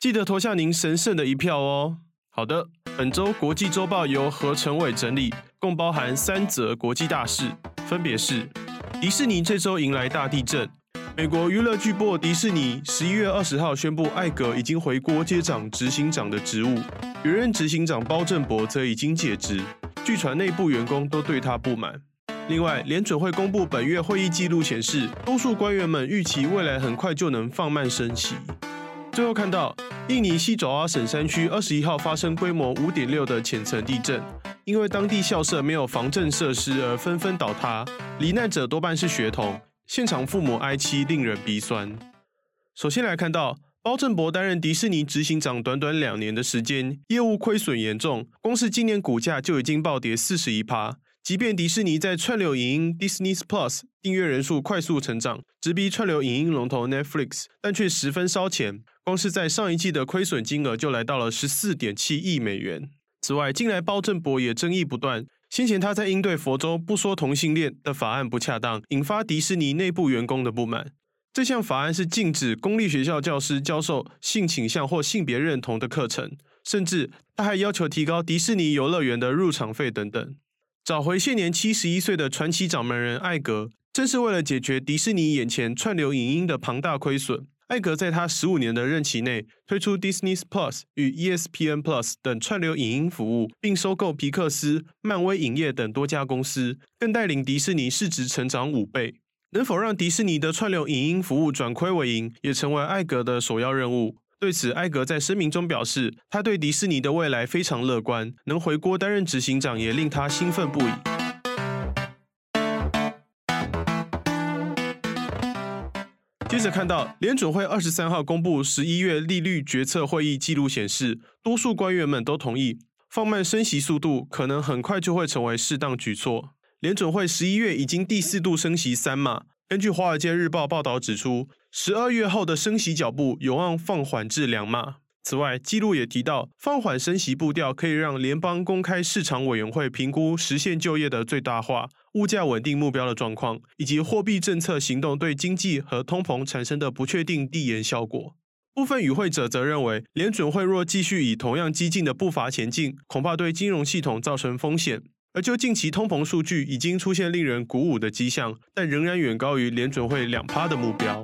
记得投下您神圣的一票哦。好的，本周国际周报由何成伟整理，共包含三则国际大事，分别是：迪士尼这周迎来大地震；美国娱乐巨擘迪士尼十一月二十号宣布，艾格已经回国接掌执行长的职务，原任执行长包正博则已经解职。据传内部员工都对他不满。另外，联准会公布本月会议记录显示，多数官员们预期未来很快就能放慢升息。最后看到，印尼西爪哇省山区二十一号发生规模五点六的浅层地震，因为当地校舍没有防震设施而纷纷倒塌，罹难者多半是学童，现场父母哀戚，令人鼻酸。首先来看到，包正博担任迪士尼执行长短短两年的时间，业务亏损严重，光是今年股价就已经暴跌四十一趴。即便迪士尼在串流影音 Disney Plus 订阅人数快速成长，直逼串流影音龙头 Netflix，但却十分烧钱。光是在上一季的亏损金额就来到了十四点七亿美元。此外，近来包正博也争议不断。先前他在应对佛州不说同性恋的法案不恰当，引发迪士尼内部员工的不满。这项法案是禁止公立学校教师教授性倾向或性别认同的课程，甚至他还要求提高迪士尼游乐园的入场费等等。找回现年七十一岁的传奇掌门人艾格，正是为了解决迪士尼眼前串流影音的庞大亏损。艾格在他十五年的任期内，推出 Disney Plus 与 ESPN Plus 等串流影音服务，并收购皮克斯、漫威影业等多家公司，更带领迪士尼市值成长五倍。能否让迪士尼的串流影音服务转亏为盈，也成为艾格的首要任务。对此，艾格在声明中表示，他对迪士尼的未来非常乐观，能回国担任执行长也令他兴奋不已。接着看到，联准会二十三号公布十一月利率决策会议记录显示，多数官员们都同意放慢升息速度，可能很快就会成为适当举措。联准会十一月已经第四度升息三码，根据《华尔街日报》报道指出，十二月后的升息脚步有望放缓至两码。此外，记录也提到，放缓升息步调可以让联邦公开市场委员会评估实现就业的最大化、物价稳定目标的状况，以及货币政策行动对经济和通膨产生的不确定递延效果。部分与会者则认为，联准会若继续以同样激进的步伐前进，恐怕对金融系统造成风险。而就近期通膨数据已经出现令人鼓舞的迹象，但仍然远高于联准会两趴的目标。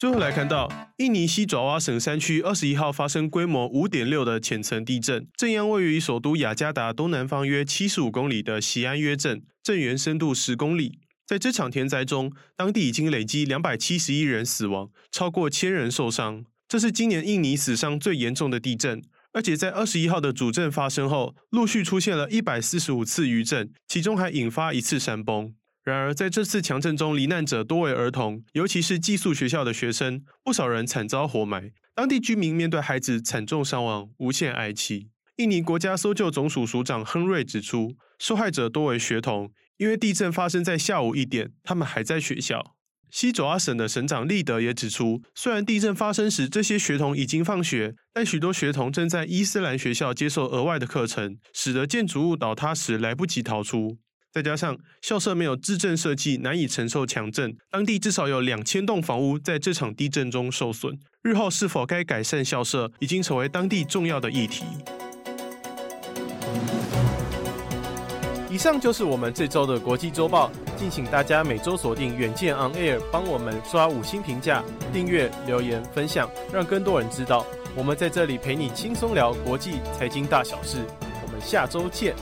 最后来看到，印尼西爪哇省山区二十一号发生规模五点六的浅层地震，震央位于首都雅加达东南方约七十五公里的锡安约镇，震源深度十公里。在这场天灾中，当地已经累积两百七十一人死亡，超过千人受伤。这是今年印尼死伤最严重的地震，而且在二十一号的主震发生后，陆续出现了一百四十五次余震，其中还引发一次山崩。然而，在这次强震中，罹难者多为儿童，尤其是寄宿学校的学生，不少人惨遭活埋。当地居民面对孩子惨重伤亡，无限哀戚。印尼国家搜救总署署长亨瑞指出，受害者多为学童，因为地震发生在下午一点，他们还在学校。西爪哇省的省长利德也指出，虽然地震发生时这些学童已经放学，但许多学童正在伊斯兰学校接受额外的课程，使得建筑物倒塌时来不及逃出。再加上校舍没有制震设计，难以承受强震。当地至少有两千栋房屋在这场地震中受损。日后是否该改善校舍，已经成为当地重要的议题。以上就是我们这周的国际周报，敬请大家每周锁定远见 On Air，帮我们刷五星评价、订阅、留言、分享，让更多人知道。我们在这里陪你轻松聊国际财经大小事。我们下周见。